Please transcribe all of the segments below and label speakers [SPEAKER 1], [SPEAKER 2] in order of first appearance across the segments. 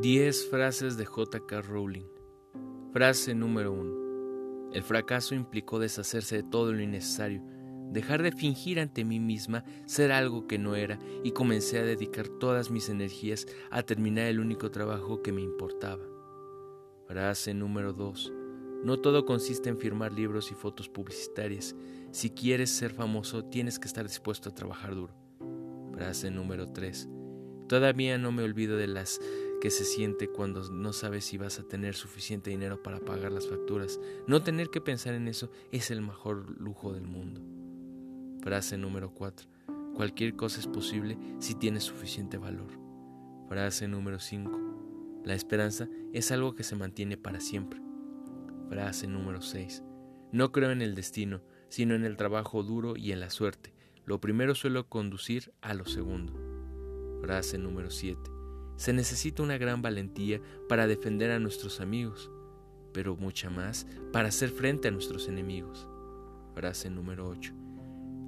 [SPEAKER 1] 10 frases de J.K. Rowling. Frase número 1. El fracaso implicó deshacerse de todo lo innecesario, dejar de fingir ante mí misma ser algo que no era y comencé a dedicar todas mis energías a terminar el único trabajo que me importaba. Frase número 2. No todo consiste en firmar libros y fotos publicitarias. Si quieres ser famoso, tienes que estar dispuesto a trabajar duro. Frase número 3. Todavía no me olvido de las que se siente cuando no sabes si vas a tener suficiente dinero para pagar las facturas. No tener que pensar en eso es el mejor lujo del mundo. Frase número 4. Cualquier cosa es posible si tienes suficiente valor. Frase número 5. La esperanza es algo que se mantiene para siempre. Frase número 6. No creo en el destino, sino en el trabajo duro y en la suerte. Lo primero suele conducir a lo segundo. Frase número 7. Se necesita una gran valentía para defender a nuestros amigos, pero mucha más para hacer frente a nuestros enemigos. Frase número 8.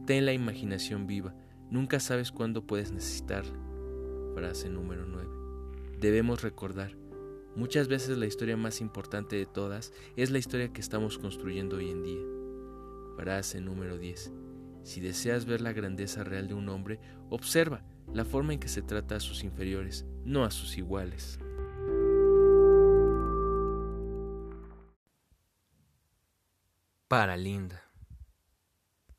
[SPEAKER 1] Ten la imaginación viva, nunca sabes cuándo puedes necesitarla. Frase número 9. Debemos recordar, muchas veces la historia más importante de todas es la historia que estamos construyendo hoy en día. Frase número 10. Si deseas ver la grandeza real de un hombre, observa la forma en que se trata a sus inferiores, no a sus iguales. Para Linda.